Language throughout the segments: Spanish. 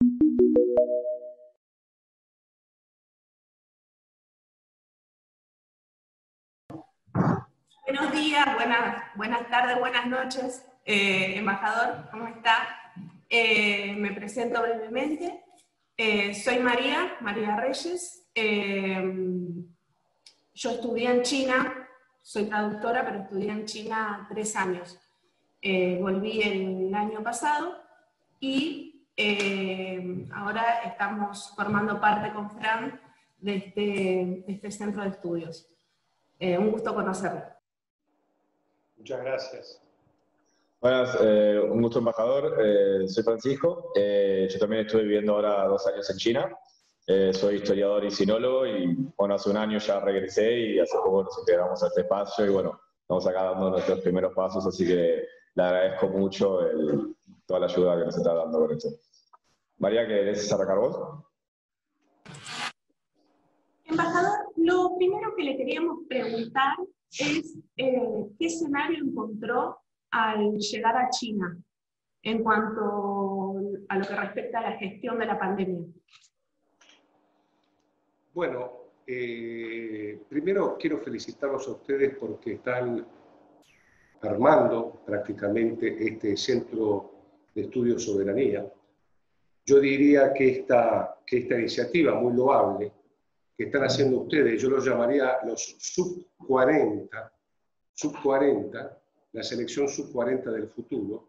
Buenos días, buenas, buenas tardes, buenas noches, eh, embajador, ¿cómo está? Eh, me presento brevemente. Eh, soy María, María Reyes. yo estudié en China, soy traductora, pero estudié en China tres años. volví el año pasado y ahora estamos formando parte con Fran de este, de este centro de estudios. un gusto conocerlo. Muchas gracias. Buenas, eh, un gusto embajador. Eh, soy Francisco. Eh, yo también estuve viviendo ahora dos años en China. soy historiador y sinólogo y bueno, hace un año ya regresé y hace poco nos integramos a este espacio y bueno, estamos acá dando nuestros primeros pasos, así que le agradezco mucho toda la ayuda que nos está dando con esto. María, ¿querés arrancar vos? Embajador, lo primero que le queríamos preguntar es eh, qué escenario encontró al llegar a China en cuanto a lo que respecta a la gestión de la pandemia. Bueno, eh, primero quiero felicitarlos a ustedes porque están armando prácticamente este centro de estudio soberanía. Yo diría que esta, que esta iniciativa, muy loable, que están haciendo ustedes, yo los llamaría los sub 40, sub 40, la selección sub 40 del futuro,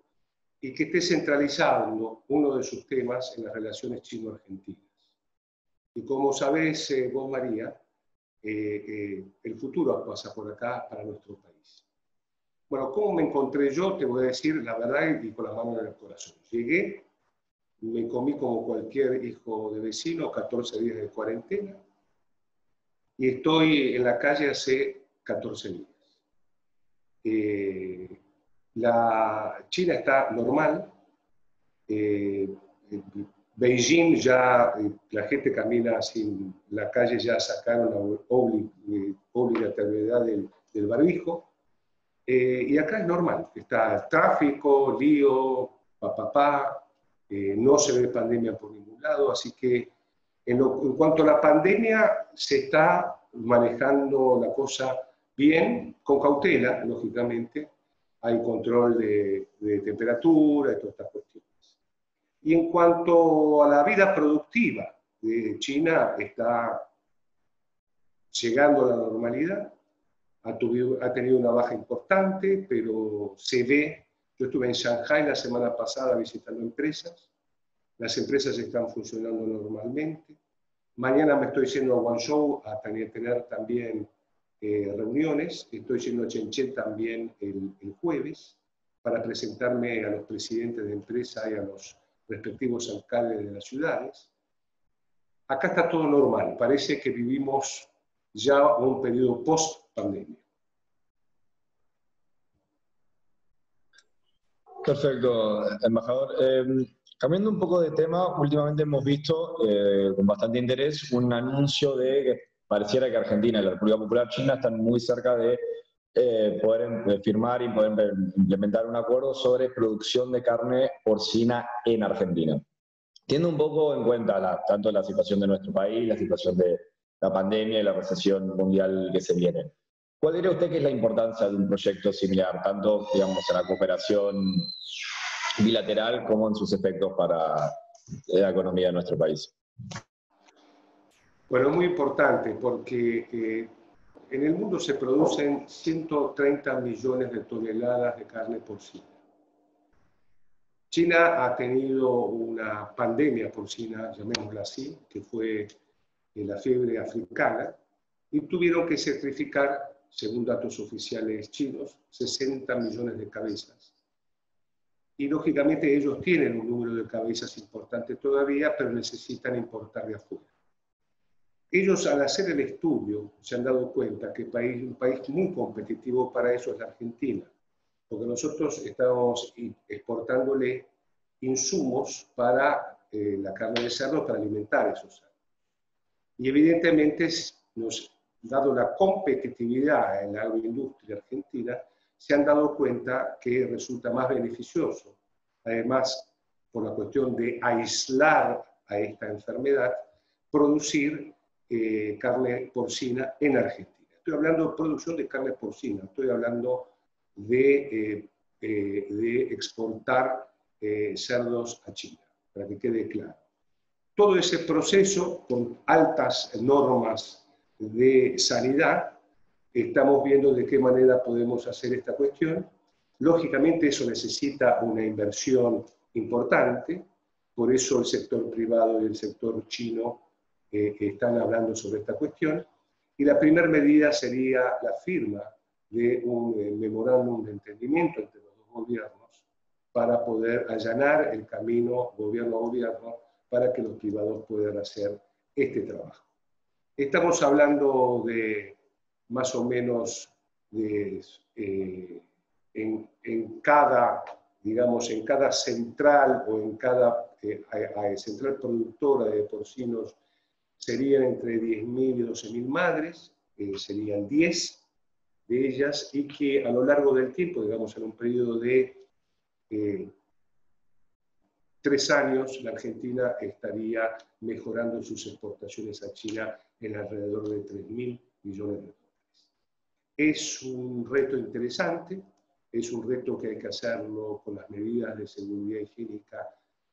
y que esté centralizando uno de sus temas en las relaciones chino-argentinas. Y como sabés eh, vos, María, eh, eh, el futuro pasa por acá para nuestro país. Bueno, ¿cómo me encontré yo? Te voy a decir la verdad y con la mano en el corazón. Llegué, me comí como cualquier hijo de vecino, 14 días de cuarentena, y estoy en la calle hace 14 días. Eh, la China está normal. Eh, Beijing ya eh, la gente camina sin la calle ya sacaron la obligatoriedad del, del barbijo. y acá es normal, está tráfico, lío, papá, no se ve pandemia por ningún lado, así que en, cuanto a la pandemia, se está manejando la cosa bien, con cautela, lógicamente. Hay control de, temperatura y todas estas cuestiones. Y en cuanto a la vida productiva de China, está llegando a la normalidad. Ha tenido una baja importante, pero se ve. Yo estuve en Shanghai la semana pasada visitando empresas las empresas están funcionando normalmente. Mañana me estoy yendo a Guangzhou a tener, también eh, reuniones. Estoy yendo a Shenzhen también el, jueves para presentarme a los presidentes de empresa y a los respectivos alcaldes de las ciudades. Acá está todo normal. Parece que vivimos ya un periodo post-pandemia. Perfecto, embajador. Em, Cambiando un poco de tema, últimamente hemos visto eh, con bastante interés un anuncio de que pareciera que Argentina y la República Popular China están muy cerca de eh, poder em, firmar y poder implementar un acuerdo sobre producción de carne porcina en Argentina. Teniendo un poco en cuenta tanto la situación de nuestro país, la situación de la pandemia y la recesión mundial que se viene, ¿cuál diría usted que es la importancia de un proyecto similar, tanto digamos, en la cooperación bilateral como en sus efectos para la economía de nuestro país? Bueno, muy importante porque eh, en el mundo se producen 130 millones de toneladas de carne porcina. China ha tenido una pandemia porcina, llamémosla así, que fue la fiebre africana, y tuvieron que sacrificar, según datos oficiales chinos, 60 millones de cabezas y lógicamente ellos tienen un número de cabezas importante todavía, pero necesitan importar de afuera. Ellos al hacer el estudio se han dado cuenta que país, un país muy competitivo para eso es la Argentina, porque nosotros estamos exportándole insumos para eh, la carne de cerdo para alimentar esos cerdos. Y evidentemente nos, dado la competitividad en la agroindustria argentina, se han dado cuenta que resulta más beneficioso, además por la cuestión de aislar a esta enfermedad, producir eh, carne porcina en Argentina. Estoy hablando de producción de carne porcina, estoy hablando de, eh, eh, de exportar cerdos a China, para que quede claro. Todo ese proceso con altas normas de sanidad, estamos viendo de qué manera podemos hacer esta cuestión. Lógicamente eso necesita una inversión importante, por eso el sector privado y el sector chino eh, están hablando sobre esta cuestión. Y la primera medida sería la firma de un eh, memorándum de entendimiento entre los dos gobiernos para poder allanar el camino gobierno a gobierno para que los privados puedan hacer este trabajo. Estamos hablando de más o menos eh, en, cada, digamos, en cada central o en cada a, central productora de porcinos serían entre 10.000 y 12.000 madres, eh, serían 10 de ellas, y que a lo largo del tiempo, digamos en un periodo de eh, tres años, la Argentina estaría mejorando sus exportaciones a China en alrededor de 3.000 millones de dólares. Es un reto interesante, es un reto que hay que hacerlo con las medidas de seguridad higiénica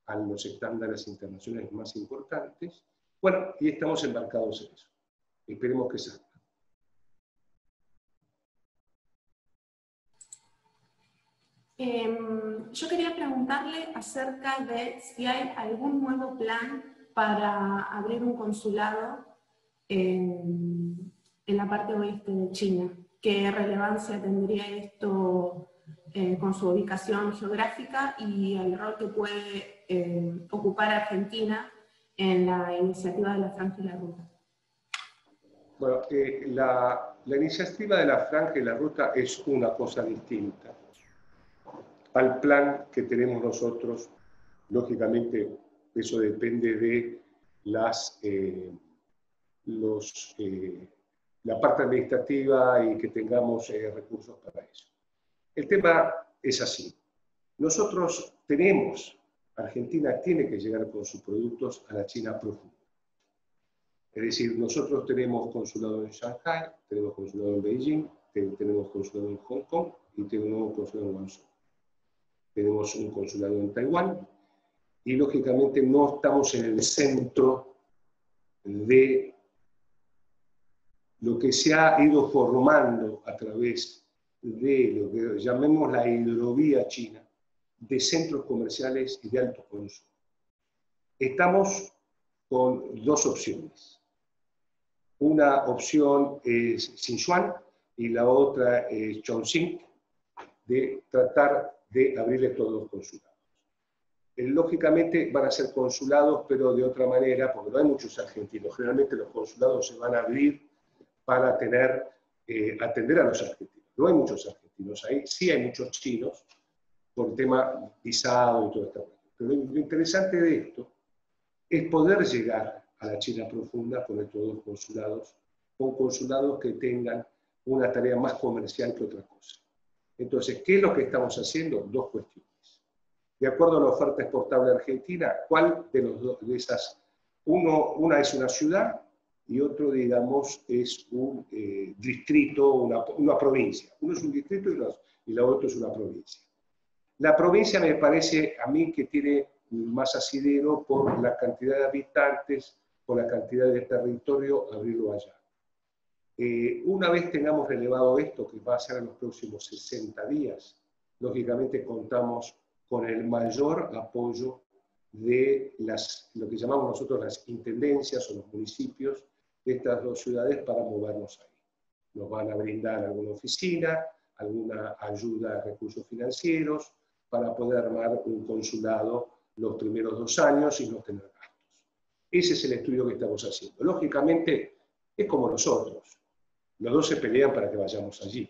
a los estándares internacionales más importantes. Bueno, y estamos embarcados en eso. Esperemos que salga. Em, yo quería preguntarle acerca de si hay algún nuevo plan para abrir un consulado en, la parte oeste de China. ¿Qué relevancia tendría esto eh, con su ubicación geográfica y el rol que puede eh, ocupar Argentina en la iniciativa de la Franja y la Ruta. Bueno, eh, la, iniciativa de la Franja y la Ruta es una cosa distinta al plan que tenemos nosotros. Lógicamente, eso depende de las, los, la parte administrativa y que tengamos recursos para eso. El tema es así. Nosotros tenemos, Argentina tiene que llegar con sus productos a la China profunda. Es decir, nosotros tenemos consulado en Shanghai, tenemos consulado en Beijing, tenemos consulado en Hong Kong y tenemos consulado en Guangzhou. Tenemos un consulado en Taiwán y lógicamente no estamos en el centro de lo que se ha ido formando a través de lo que llamemos la hidrovía china, de centros comerciales y de alto consumo. Estamos con dos opciones. Una opción es Sichuan y la otra es Chongqing, de tratar de abrirle todos los consulados. Eh, lógicamente van a ser consulados, pero de otra manera, porque no hay muchos argentinos. Generalmente los consulados se van a abrir para tener, eh, atender a los argentinos no hay muchos argentinos ahí, sí hay muchos chinos, por tema visado y todo esto. Pero lo interesante de esto es poder llegar a la China profunda con estos dos consulados, con consulados que tengan una tarea más comercial que otra cosa. Entonces, ¿qué es lo que estamos haciendo? Dos cuestiones. De acuerdo a la oferta exportable argentina, ¿cuál de, los dos, de esas? Uno, una es una ciudad y otro, digamos, es un eh, distrito, una, una, provincia. Uno es un distrito y, y la otra es una provincia. La provincia me parece a mí que tiene más asidero por la cantidad de habitantes, por la cantidad de territorio, abrirlo allá. Eh, una vez tengamos relevado esto, que va a ser en los próximos 60 días, lógicamente contamos con el mayor apoyo de las, lo que llamamos nosotros las intendencias o los municipios de estas dos ciudades para movernos ahí. Nos van a brindar alguna oficina, alguna ayuda a recursos financieros para poder armar un consulado los primeros dos años y no tener gastos. Ese es el estudio que estamos haciendo. Lógicamente, es como nosotros. Los dos se pelean para que vayamos allí.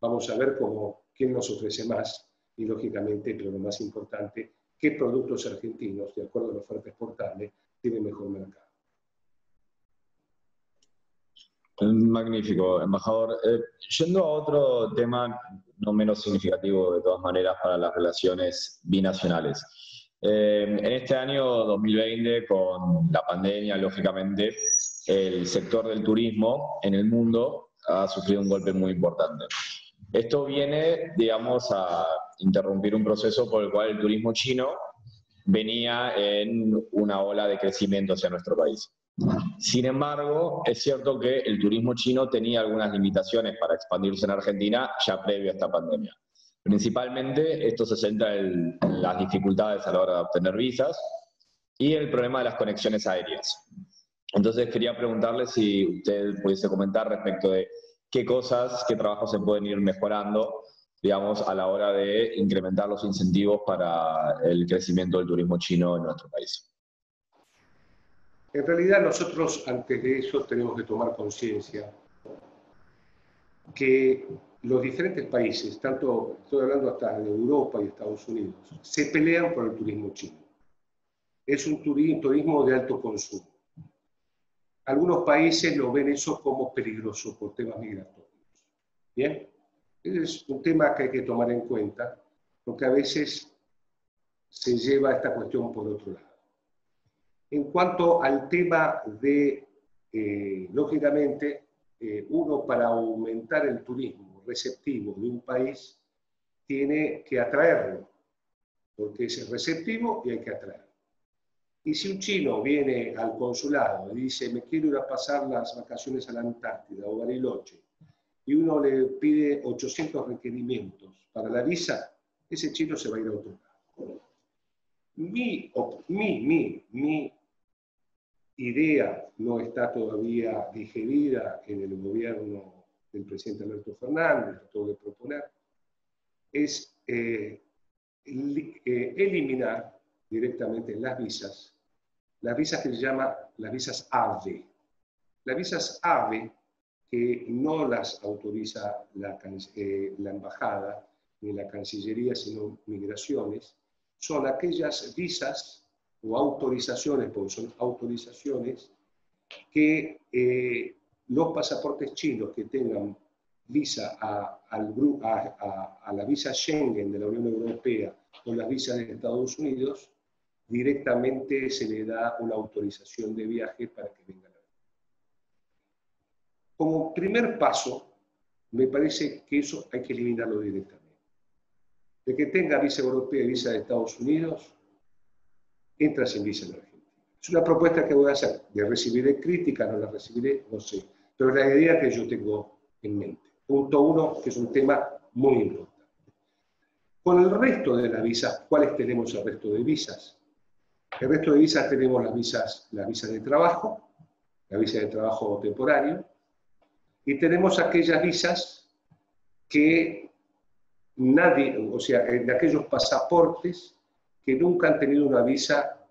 Vamos a ver cómo, quién nos ofrece más y, lógicamente, pero lo más importante, qué productos argentinos, de acuerdo a la oferta exportable, tienen mejor mercado. Magnífico, embajador. Eh, yendo a otro tema no menos significativo de todas maneras para las relaciones binacionales. Eh, en este año 2020, con la pandemia, lógicamente, el sector del turismo en el mundo ha sufrido un golpe muy importante. Esto viene, digamos, a interrumpir un proceso por el cual el turismo chino venía en una ola de crecimiento hacia nuestro país. Sin embargo, es cierto que el turismo chino tenía algunas limitaciones para expandirse en Argentina ya previo a esta pandemia. Principalmente esto se centra en las dificultades a la hora de obtener visas y el problema de las conexiones aéreas. Entonces quería preguntarle si usted pudiese comentar respecto de qué cosas, qué trabajos se pueden ir mejorando, digamos, a la hora de incrementar los incentivos para el crecimiento del turismo chino en nuestro país. En realidad nosotros antes de eso tenemos que tomar conciencia que los diferentes países, tanto estoy hablando hasta de Europa y Estados Unidos, se pelean por el turismo chino. Es un turismo de alto consumo. Algunos países lo ven eso como peligroso por temas migratorios. Bien, es un tema que hay que tomar en cuenta, porque a veces se lleva esta cuestión por otro lado. En cuanto al tema de, eh, lógicamente, eh, uno para aumentar el turismo receptivo de un país tiene que atraerlo, porque es receptivo y hay que atraerlo. Y si un chino viene al consulado y dice, me quiero ir a pasar las vacaciones a la Antártida o Bariloche, y uno le pide 800 requerimientos para la visa, ese chino se va a ir a otro lado. Mi, mi, mi, mi idea no está todavía digerida en el gobierno del presidente Alberto Fernández, lo tengo que proponer, es eh, eh, eliminar directamente las visas, las visas que se llaman las visas AVE. Las visas AVE, que no las autoriza la, eh, la embajada ni la Cancillería, sino migraciones, son aquellas visas o autorizaciones, porque son autorizaciones, que eh, los pasaportes chinos que tengan visa a, al, a, a, la visa Schengen de la Unión Europea o las visas de Estados Unidos, directamente se le da una autorización de viaje para que vengan a Como primer paso, me parece que eso hay que eliminarlo directamente. De que tenga visa europea y visa de Estados Unidos, entra sin visa en Argentina. Es una propuesta que voy a hacer. ¿Le recibiré crítica? ¿No la recibiré? No sé. Pero la idea que yo tengo en mente. Punto uno, que es un tema muy importante. Con el resto de las visas, ¿cuáles tenemos el resto de visas? El resto de visas tenemos las visas, la visa de trabajo, la visa de trabajo temporario, y tenemos aquellas visas que nadie, o sea, de aquellos pasaportes que nunca han tenido una visa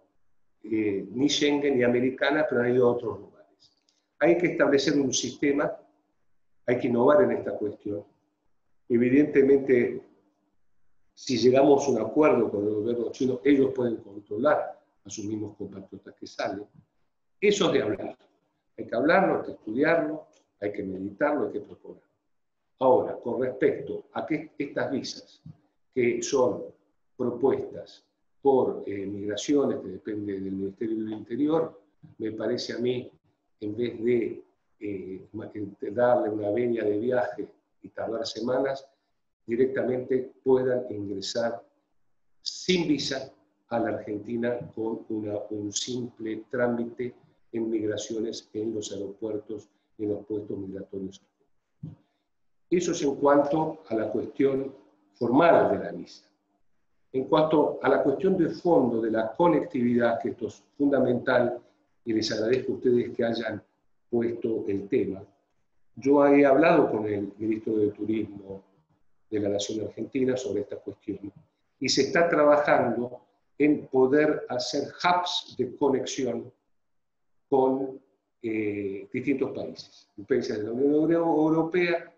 eh, ni Schengen ni americana, pero han ido a otros lugares. Hay que establecer un sistema, hay que innovar en esta cuestión. Evidentemente, si llegamos a un acuerdo con el gobierno chino, ellos pueden controlar a sus mismos compatriotas que salen. Eso es de hablar. Hay que hablarlo, hay que estudiarlo, hay que meditarlo, hay que proponerlo. Ahora, con respecto a que estas visas, que son propuestas por eh, migraciones, que depende del Ministerio del Interior, me parece a mí, en vez de eh, darle una venia de viaje y tardar semanas, directamente puedan ingresar sin visa a la Argentina con un simple trámite en migraciones en los aeropuertos y en los puestos migratorios. Eso es en cuanto a la cuestión formal de la visa. En cuanto a la cuestión de fondo de la conectividad, que esto es fundamental, y les agradezco a ustedes que hayan puesto el tema, yo he hablado con el ministro de Turismo de la Nación Argentina sobre esta cuestión y se está trabajando en poder hacer hubs de conexión con eh, distintos países, países de la Unión Europea,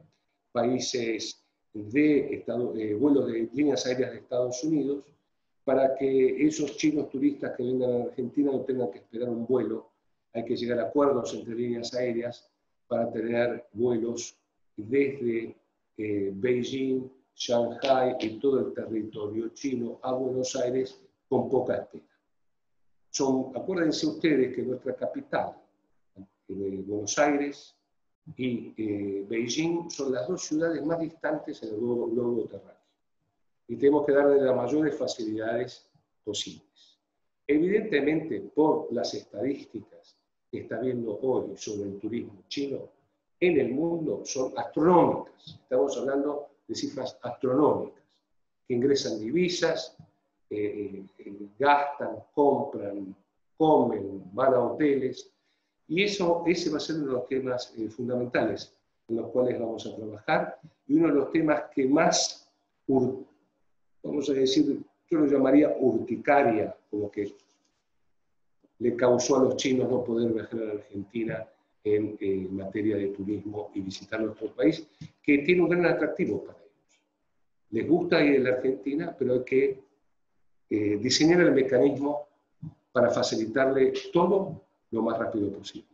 países de Estado, eh, vuelos de líneas aéreas de Estados Unidos para que esos chinos turistas que vengan a Argentina no tengan que esperar un vuelo. Hay que llegar a acuerdos entre líneas aéreas para tener vuelos desde eh, Beijing, Shanghai y todo el territorio chino a Buenos Aires con poca espera. Son, acuérdense ustedes que nuestra capital, eh, Buenos Aires y eh, Beijing, son las dos ciudades más distantes en el globo, terráqueo. Y tenemos que darle las mayores facilidades posibles. Evidentemente, por las estadísticas que está viendo hoy sobre el turismo chino en el mundo son astronómicas. Estamos hablando de cifras astronómicas, que ingresan divisas, eh, eh, gastan, compran, comen, van a hoteles. Y eso, ese va a ser uno de los temas eh, fundamentales en los cuales vamos a trabajar y uno de los temas que más, vamos a decir, yo lo llamaría urticaria, como que le causó a los chinos no poder viajar a la Argentina en, materia de turismo y visitar nuestro país, que tiene un gran atractivo para ellos. Les gusta ir a la Argentina, pero hay que eh, diseñar el mecanismo para facilitarle todo lo más rápido posible.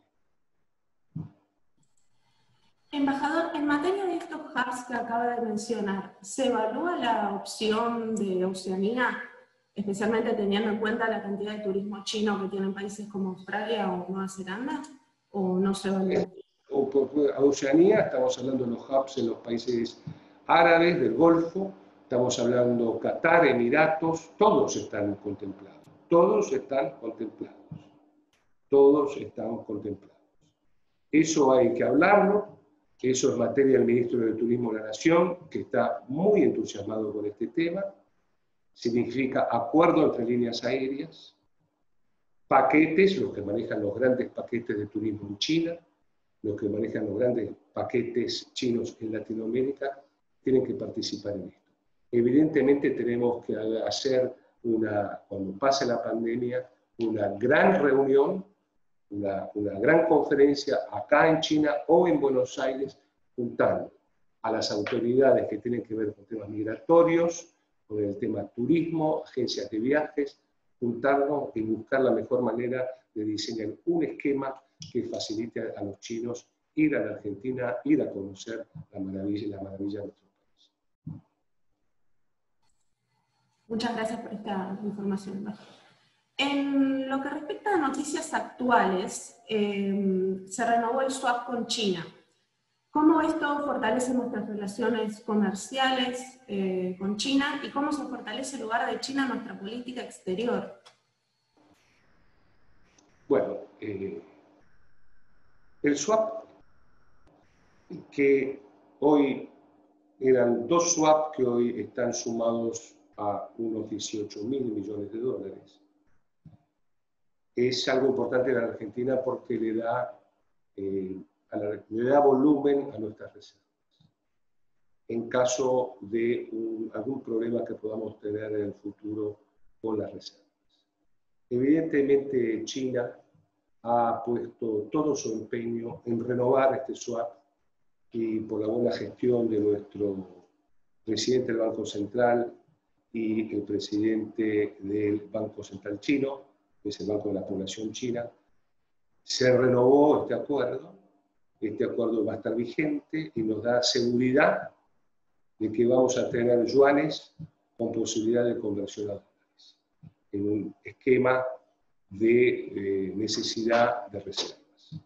Embajador, en materia de estos hubs que acaba de mencionar, ¿se evalúa la opción de Oceanía, especialmente teniendo en cuenta la cantidad de turismo chino que tienen países como Australia o Nueva Zelanda? ¿O no se evalúa? Eh, Oceanía estamos hablando de los hubs en los países árabes, del Golfo, estamos hablando Qatar, Emiratos, todos están contemplados, todos están contemplados, todos están contemplados. Eso hay que hablarlo, eso es materia del ministro de Turismo de la Nación, que está muy entusiasmado con este tema. Significa acuerdo entre líneas aéreas, paquetes, los que manejan los grandes paquetes de turismo en China, los que manejan los grandes paquetes chinos en Latinoamérica, tienen que participar en esto. Evidentemente tenemos que hacer una, cuando pase la pandemia, una gran reunión, una, una gran conferencia acá en China o en Buenos Aires, juntando a las autoridades que tienen que ver con temas migratorios, con el tema turismo, agencias de viajes, juntarnos y buscar la mejor manera de diseñar un esquema que facilite a, los chinos ir a la Argentina, ir a conocer la maravilla, la maravilla de nuestro país. Muchas gracias por esta información. En lo que respecta a noticias actuales, eh, se renovó el swap con China. ¿Cómo esto fortalece nuestras relaciones comerciales eh, con China y cómo se fortalece el lugar de China en nuestra política exterior? Bueno, eh, el swap, que hoy eran dos swaps que hoy están sumados a unos 18 mil millones de dólares, es algo importante en la Argentina porque le da eh, le da volumen a nuestras reservas. En caso de algún problema que podamos tener en el futuro con las reservas. Evidentemente China ha puesto todo su empeño en renovar este swap y por la buena gestión de nuestro presidente del Banco Central y el presidente del Banco Central chino, que es el Banco de la Población China, se renovó este acuerdo este acuerdo va a estar vigente y nos da seguridad de que vamos a tener yuanes con posibilidad de conversión a dólares, en un esquema de eh, necesidad de reservas.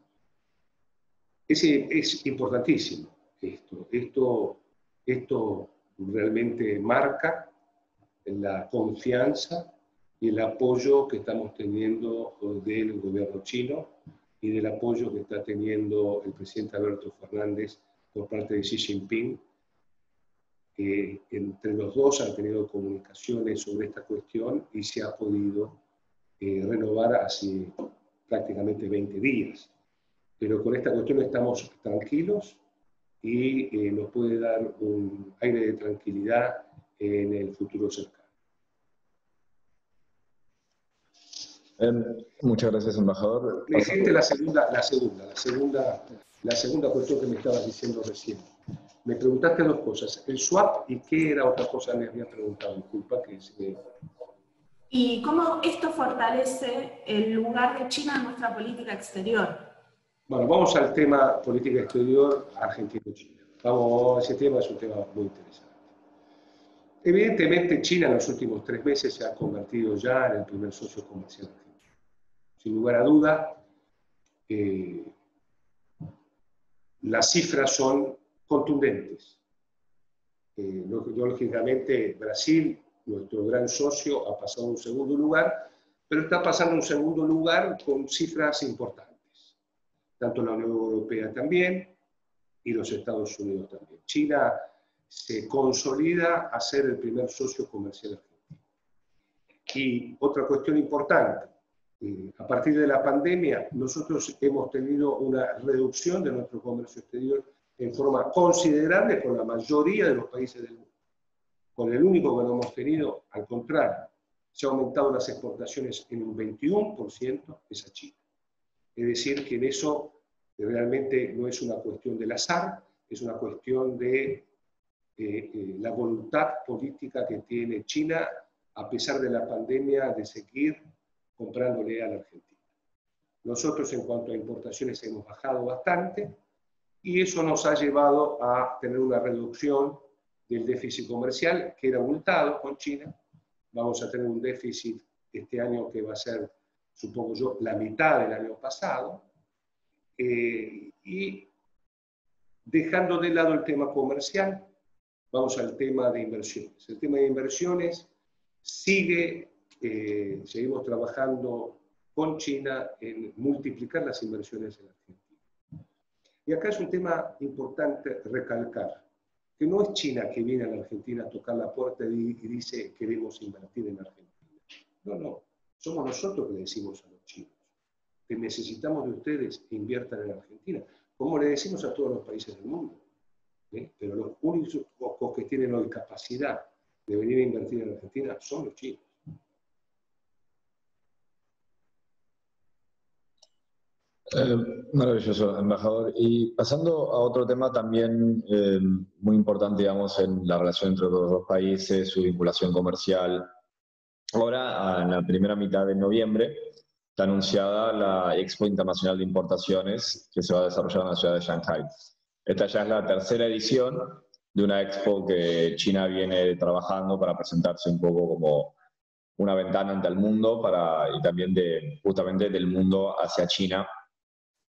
Es, es importantísimo esto. esto. Esto realmente marca la confianza y el apoyo que estamos teniendo del gobierno chino y del apoyo que está teniendo el presidente Alberto Fernández por parte de Xi Jinping. que entre los dos han tenido comunicaciones sobre esta cuestión y se ha podido eh, renovar hace prácticamente 20 días. Pero con esta cuestión estamos tranquilos y eh, nos puede dar un aire de tranquilidad en el futuro cercano. Em, muchas gracias, embajador. Presidente, la segunda, la segunda, la segunda, la segunda cuestión que me estabas diciendo recién. Me preguntaste dos cosas, el swap y qué era otra cosa me había preguntado, disculpa que se ¿Y cómo esto fortalece el lugar de China en nuestra política exterior? Bueno, vamos al tema política exterior argentino-china. Vamos, ese tema es un tema muy interesante. Evidentemente China en los últimos tres meses se ha convertido ya en el primer socio comercial. Sin lugar a duda, eh, las cifras son contundentes. Eh, lógicamente Brasil, nuestro gran socio, ha pasado a un segundo lugar, pero está pasando a un segundo lugar con cifras importantes. Tanto la Unión Europea también y los Estados Unidos también. China se consolida a ser el primer socio comercial argentino. Y otra cuestión importante, eh, a partir de la pandemia, nosotros hemos tenido una reducción de nuestro comercio exterior en forma considerable con la mayoría de los países del mundo. Con el único que no hemos tenido, al contrario, se han aumentado las exportaciones en un 21%, es a China. Es decir, que en eso realmente no es una cuestión del azar, es una cuestión de eh, eh, la voluntad política que tiene China, a pesar de la pandemia, de seguir comprándole a la Argentina. Nosotros en cuanto a importaciones hemos bajado bastante y eso nos ha llevado a tener una reducción del déficit comercial que era multado con China. Vamos a tener un déficit este año que va a ser, supongo yo, la mitad del año pasado. Eh, y dejando de lado el tema comercial, Vamos al tema de inversiones. El tema de inversiones sigue, eh, seguimos trabajando con China en multiplicar las inversiones en Argentina. Y acá es un tema importante recalcar, que no es China que viene a la Argentina a tocar la puerta y dice queremos invertir en Argentina. No, no, somos nosotros que le decimos a los chinos que necesitamos de ustedes que inviertan en Argentina, como le decimos a todos los países del mundo. ¿eh? pero los únicos que tienen hoy capacidad de venir a invertir en Argentina son los chinos. Eh, maravilloso, embajador. Y pasando a otro tema también eh, muy importante, digamos, en la relación entre los dos países, su vinculación comercial. Ahora, en la primera mitad de noviembre, está anunciada la Expo Internacional de Importaciones que se va a desarrollar en la ciudad de Shanghai. Esta ya es la tercera edición de una expo que China viene trabajando para presentarse un poco como una ventana ante el mundo para, y también de, justamente del mundo hacia China,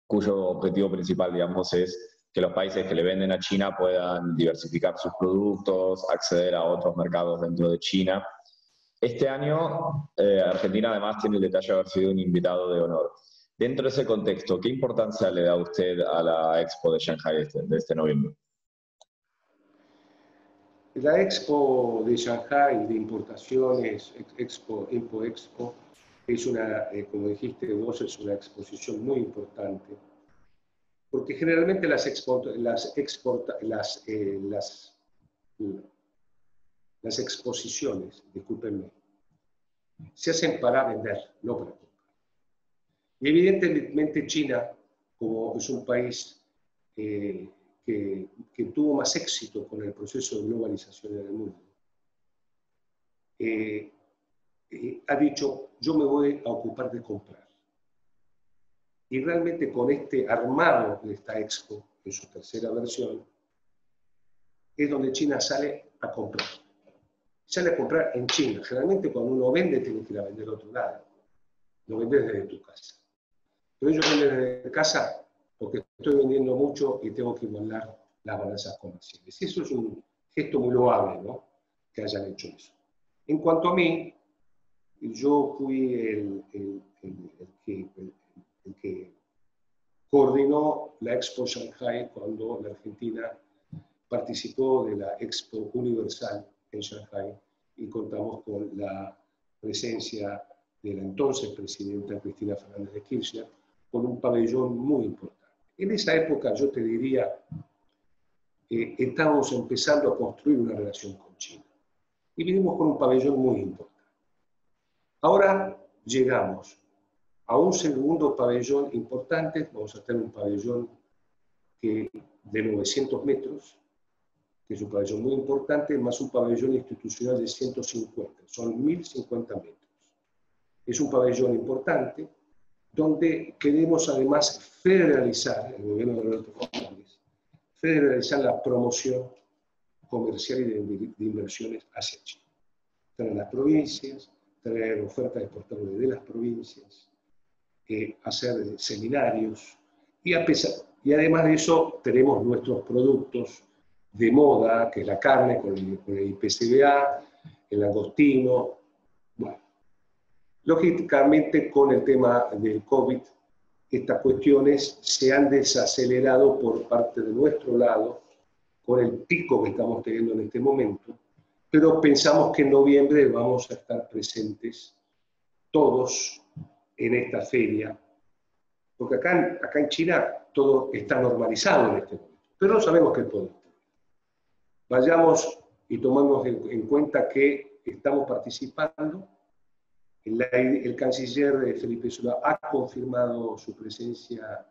cuyo objetivo principal, digamos, es que los países que le venden a China puedan diversificar sus productos, acceder a otros mercados dentro de China. Este año, eh, Argentina además tiene el detalle de haber sido un invitado de honor. Dentro de ese contexto, ¿qué importancia le da usted a la Expo de Shanghai este, de este noviembre? La Expo de Shanghai de importaciones, Expo, Impo Expo, es una, eh, como dijiste vos, es una exposición muy importante, porque generalmente las, las, exporta, las, eh, las, las exposiciones, discúlpenme, se hacen para vender, no para y evidentemente China, como es un país eh, que, tuvo más éxito con el proceso de globalización en el mundo, eh, ha dicho, yo me voy a ocupar de comprar. Y realmente con este armado de esta expo, en su tercera versión, es donde China sale a comprar. Sale a comprar en China. Generalmente cuando uno vende, tiene que ir a vender a otro lado. Lo vendes desde tu casa. Pero yo vendo desde casa porque estoy vendiendo mucho y tengo que igualar las balanzas comerciales. Y eso es un gesto muy loable, ¿no? Que hayan hecho eso. En cuanto a mí, yo fui el, que, coordinó la Expo Shanghai cuando la Argentina participó de la Expo Universal en Shanghai y contamos con la presencia de la entonces presidenta Cristina Fernández de Kirchner, con un pabellón muy importante. En esa época yo te diría que estábamos empezando a construir una relación con China y vinimos con un pabellón muy importante. Ahora llegamos a un segundo pabellón importante, vamos a tener un pabellón de 900 metros, que es un pabellón muy importante, más un pabellón institucional de 150, son 1050 metros. Es un pabellón importante, donde queremos además federalizar, el gobierno de Roberto Fernández, federalizar la promoción comercial y de, inversiones hacia China. Traer las provincias, traer ofertas exportables de las provincias, eh, hacer seminarios y, a pesar, y además de eso tenemos nuestros productos de moda, que es la carne con el, con el IPCBA, el agostino. Bueno, lógicamente con el tema del COVID, estas cuestiones se han desacelerado por parte de nuestro lado con el pico que estamos teniendo en este momento, pero pensamos que en noviembre vamos a estar presentes todos en esta feria, porque acá, en China todo está normalizado en este momento, pero no sabemos qué podemos Vayamos y tomamos en, cuenta que estamos participando. El, canciller Felipe Solá ha confirmado su presencia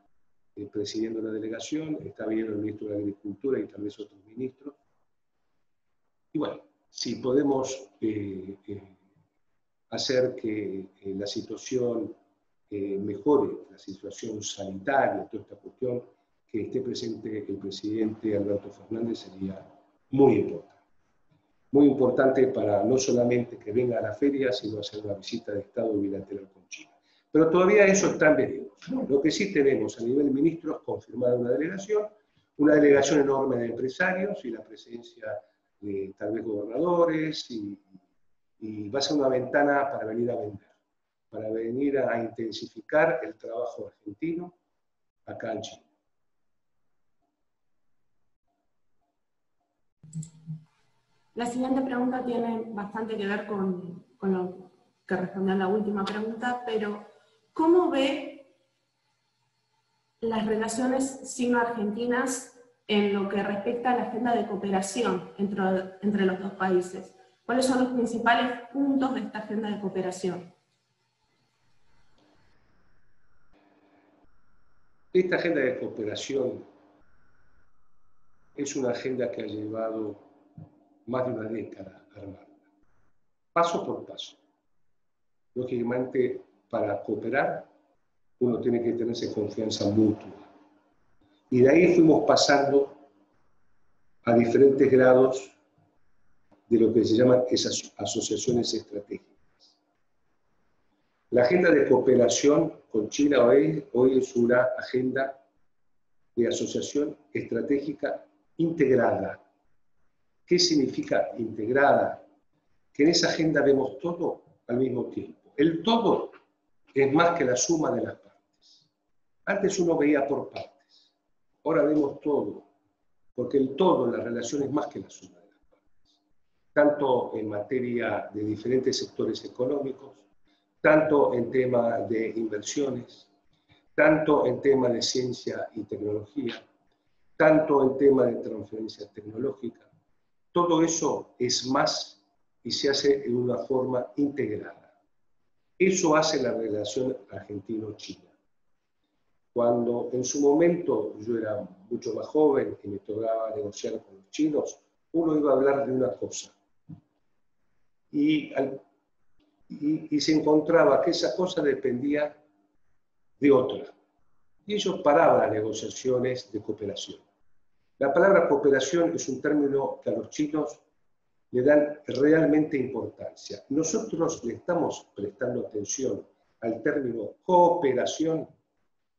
eh, presidiendo la delegación, está viniendo el ministro de Agricultura y tal vez otros ministros. Y bueno, si podemos eh, eh, hacer que la situación mejore, la situación sanitaria, toda esta cuestión, que esté presente el presidente Alberto Fernández sería muy importante. Muy importante para no solamente que venga a la feria, sino hacer una visita de Estado bilateral con China. Pero todavía eso está en veremos. Lo que sí tenemos a nivel ministros, confirmada una delegación, una delegación enorme de empresarios y la presencia tal vez gobernadores, y, va a ser una ventana para venir a vender, para venir a intensificar el trabajo argentino acá en China. La siguiente pregunta tiene bastante que ver con, con lo que respondió a la última pregunta, pero ¿Cómo ve las relaciones sino-argentinas en lo que respecta a la agenda de cooperación entre, entre los dos países? ¿Cuáles son los principales puntos de esta agenda de cooperación? Esta agenda de cooperación es una agenda que ha llevado más de una década armada, paso por paso. Lógicamente, para cooperar, uno tiene que tenerse confianza mutua. Y de ahí fuimos pasando a diferentes grados de lo que se llaman esas asociaciones estratégicas. La agenda de cooperación con China hoy, es una agenda de asociación estratégica integrada. ¿Qué significa integrada? Que en esa agenda vemos todo al mismo tiempo. El todo es más que la suma de las partes. Antes uno veía por partes, ahora vemos todo, porque el todo la relación es más que la suma de las partes, tanto en materia de diferentes sectores económicos, tanto en tema de inversiones, tanto en tema de ciencia y tecnología, tanto en tema de transferencia tecnológica. Todo eso es más y se hace en una forma integrada. Eso hace la relación argentino-china. Cuando en su momento yo era mucho más joven y me tocaba negociar con los chinos, uno iba a hablar de una cosa. Y, y, se encontraba que esa cosa dependía de otra. Y ellos paraban las negociaciones de cooperación. La palabra cooperación es un término que a los chinos le dan realmente importancia. Nosotros le estamos prestando atención al término cooperación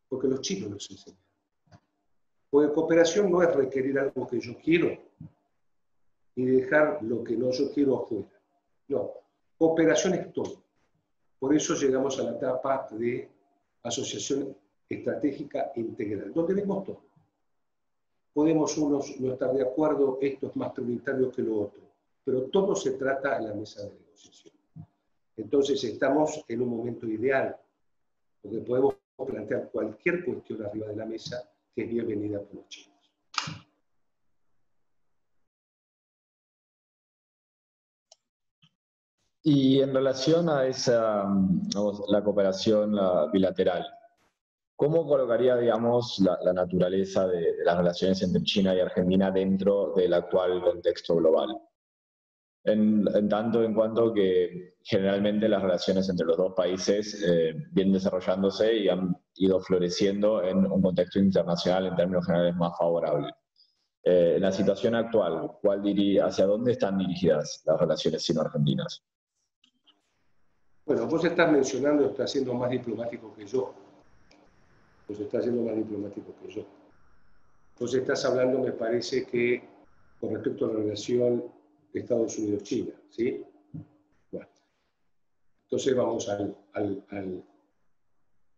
porque los chinos nos enseñan. Porque cooperación no es requerir algo que yo quiero y dejar lo que no yo quiero afuera. No, cooperación es todo. Por eso llegamos a la etapa de asociación estratégica integral, donde vemos todo. Podemos unos no estar de acuerdo, esto es más prioritario que lo otro pero todo se trata en la mesa de negociación. Entonces estamos en un momento ideal, porque podemos plantear cualquier cuestión arriba de la mesa que es bienvenida por los chinos. Y en relación a esa, la cooperación bilateral, ¿cómo colocaría, digamos, la, naturaleza de, las relaciones entre China y Argentina dentro del actual contexto global? En, tanto en cuanto que generalmente las relaciones entre los dos países eh, vienen desarrollándose y han ido floreciendo en un contexto internacional en términos generales más favorable. eh, en la situación actual, ¿cuál diría, ¿hacia dónde están dirigidas las relaciones sino-argentinas? Bueno, vos estás mencionando, estás siendo más diplomático que yo. Vos estás siendo más diplomático que yo. Vos estás hablando, me parece que, con respecto a la relación Estados Unidos-China, ¿sí? Bueno. Entonces vamos al,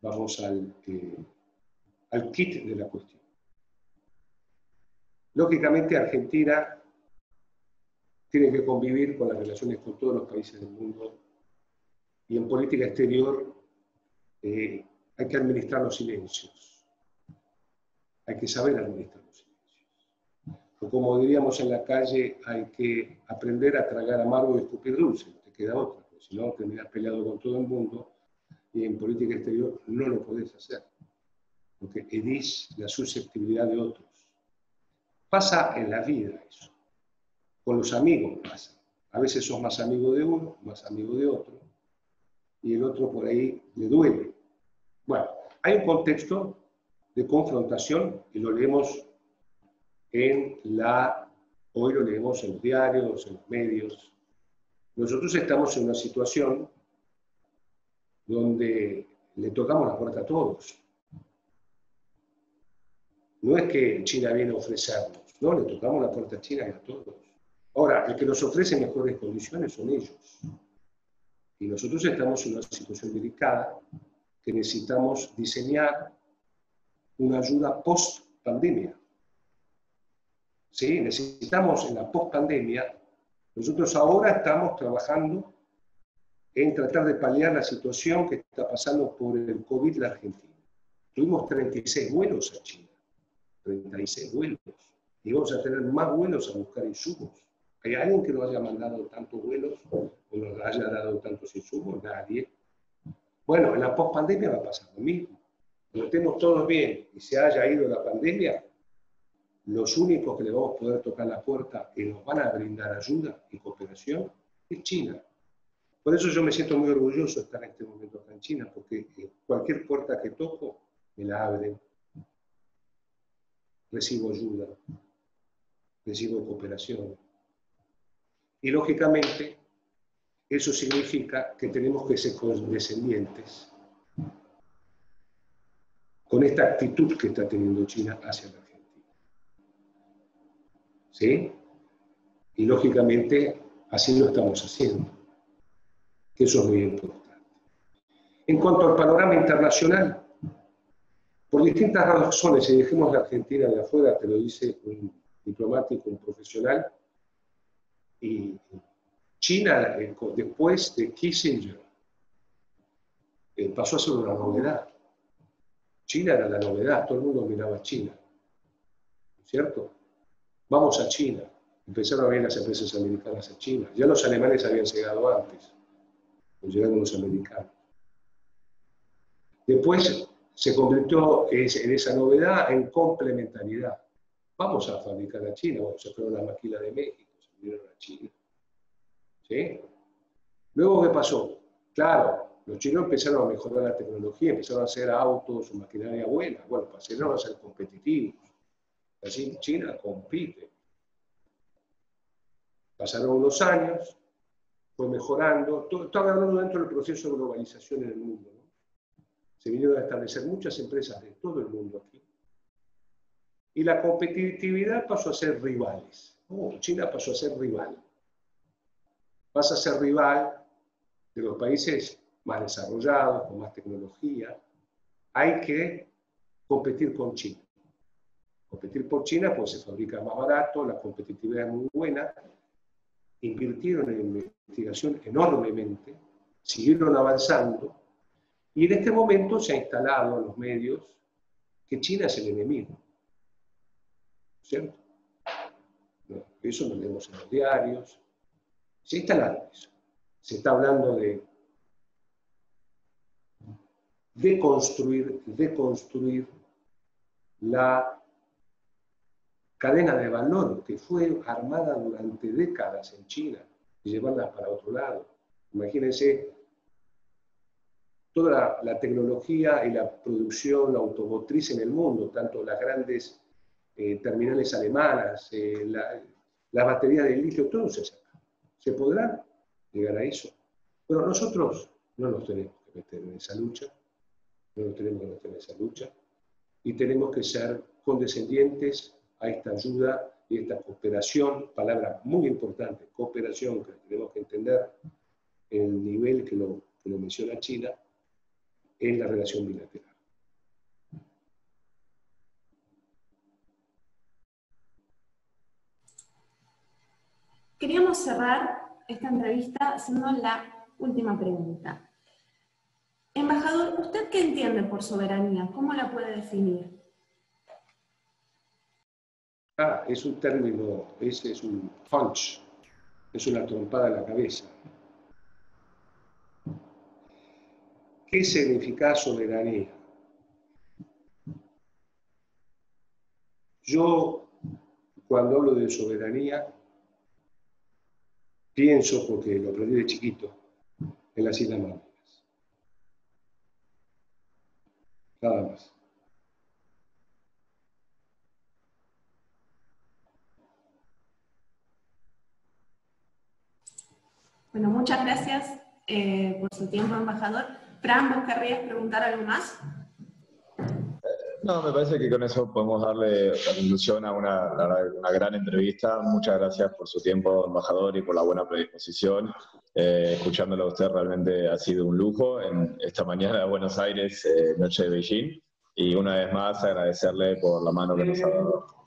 vamos al, eh, al kit de la cuestión. Lógicamente, Argentina tiene que convivir con las relaciones con todos los países del mundo y en política exterior eh, hay que administrar los silencios. Hay que saber administrar. O como diríamos en la calle, hay que aprender a tragar amargo y escupir dulce, no te queda otra, porque si no terminas peleado con todo el mundo y en política exterior no lo podés hacer, porque herís la susceptibilidad de otros. Pasa en la vida eso. Con los amigos pasa. A veces sos más amigo de uno, más amigo de otro, y el otro por ahí le duele. Bueno, hay un contexto de confrontación y lo leemos en la, hoy lo leemos en los diarios, en los medios. Nosotros estamos en una situación donde le tocamos la puerta a todos. No es que China viene a ofrecernos, no, le tocamos la puerta a China y a todos. Ahora, el que nos ofrece mejores condiciones son ellos. Y nosotros estamos en una situación delicada que necesitamos diseñar una ayuda post-pandemia. ¿Sí? Necesitamos en la post-pandemia, nosotros ahora estamos trabajando en tratar de paliar la situación que está pasando por el COVID en la Argentina. Tuvimos 36 vuelos a China, 36 vuelos, y vamos a tener más vuelos a buscar insumos. ¿Hay alguien que nos haya mandado tantos vuelos o nos haya dado tantos insumos? Nadie. Bueno, en la post-pandemia va a pasar lo mismo. Cuando estemos todos bien y se haya ido la pandemia, los únicos que le vamos a poder tocar la puerta y nos van a brindar ayuda y cooperación es China. Por eso yo me siento muy orgulloso de estar en este momento acá en China, porque cualquier puerta que toco me la abren. Recibo ayuda, recibo cooperación. Y lógicamente, eso significa que tenemos que ser condescendientes con esta actitud que está teniendo China hacia la. ¿Sí? Y lógicamente, así lo estamos haciendo eso es muy importante. En cuanto al panorama internacional, por distintas razones, y dejemos la Argentina de afuera, te lo dice un diplomático, un profesional, y China, eh, después de Kissinger, eh, pasó a ser una novedad. China era la novedad, todo el mundo miraba a China. ¿Cierto? Vamos a China. Empezaron a ver las empresas americanas a China. Ya los alemanes habían llegado antes llegaron los americanos. Después se convirtió en esa novedad en complementariedad. Vamos a fabricar a China, bueno, se fueron las maquilas de México, se vinieron a China. ¿Sí? Luego, ¿qué pasó? Claro, los chinos empezaron a mejorar la tecnología, empezaron a hacer autos o maquinaria buena. Bueno, pasaron a ser competitivos. Así China compite. Pasaron unos años, fue mejorando. Estaba hablando dentro del proceso de globalización en el mundo. Se vinieron a establecer muchas empresas de todo el mundo aquí. Y la competitividad pasó a ser rivales. China pasó a ser rival. Pasa a ser rival de los países más desarrollados, con más tecnología. Hay que competir con China. Competir por China, pues se fabrica más barato, la competitividad es muy buena, invirtieron en investigación enormemente, siguieron avanzando, y en este momento se ha instalado en los medios que China es el enemigo. ¿Cierto? eso lo leemos en los diarios. Se ha instalado eso. Se está hablando de deconstruir, deconstruir la cadena de valor que fue armada durante décadas en China y llevarla para otro lado. Imagínense toda la, tecnología y la producción automotriz en el mundo, tanto las grandes eh, terminales alemanas, eh, las baterías de litio, todo se saca. ¿Se podrá llegar a eso? Pero nosotros no nos tenemos que meter en esa lucha, no nos tenemos que meter en esa lucha, y tenemos que ser condescendientes a esta ayuda y esta cooperación, palabra muy importante, cooperación, que tenemos que entender el nivel que lo, que lo menciona China, en la relación bilateral. Queríamos cerrar esta entrevista haciendo la última pregunta. Embajador, ¿usted qué entiende por soberanía? ¿Cómo la puede definir? Ah, es un término, ese es un punch, es una trompada en la cabeza. ¿Qué significa soberanía? Yo, cuando hablo de soberanía, pienso, porque lo aprendí de chiquito, en las Islas Malvinas. Nada más. Bueno, muchas gracias eh, por su tiempo, embajador. Fran, ¿vos querrías preguntar algo más? No, me parece que con eso podemos darle conclusión a una, una, gran entrevista. Muchas gracias por su tiempo, embajador, y por la buena predisposición. Eh, escuchándolo a usted realmente ha sido un lujo en esta mañana de Buenos Aires, eh, noche de Beijing. Y una vez más agradecerle por la mano que nos ha dado.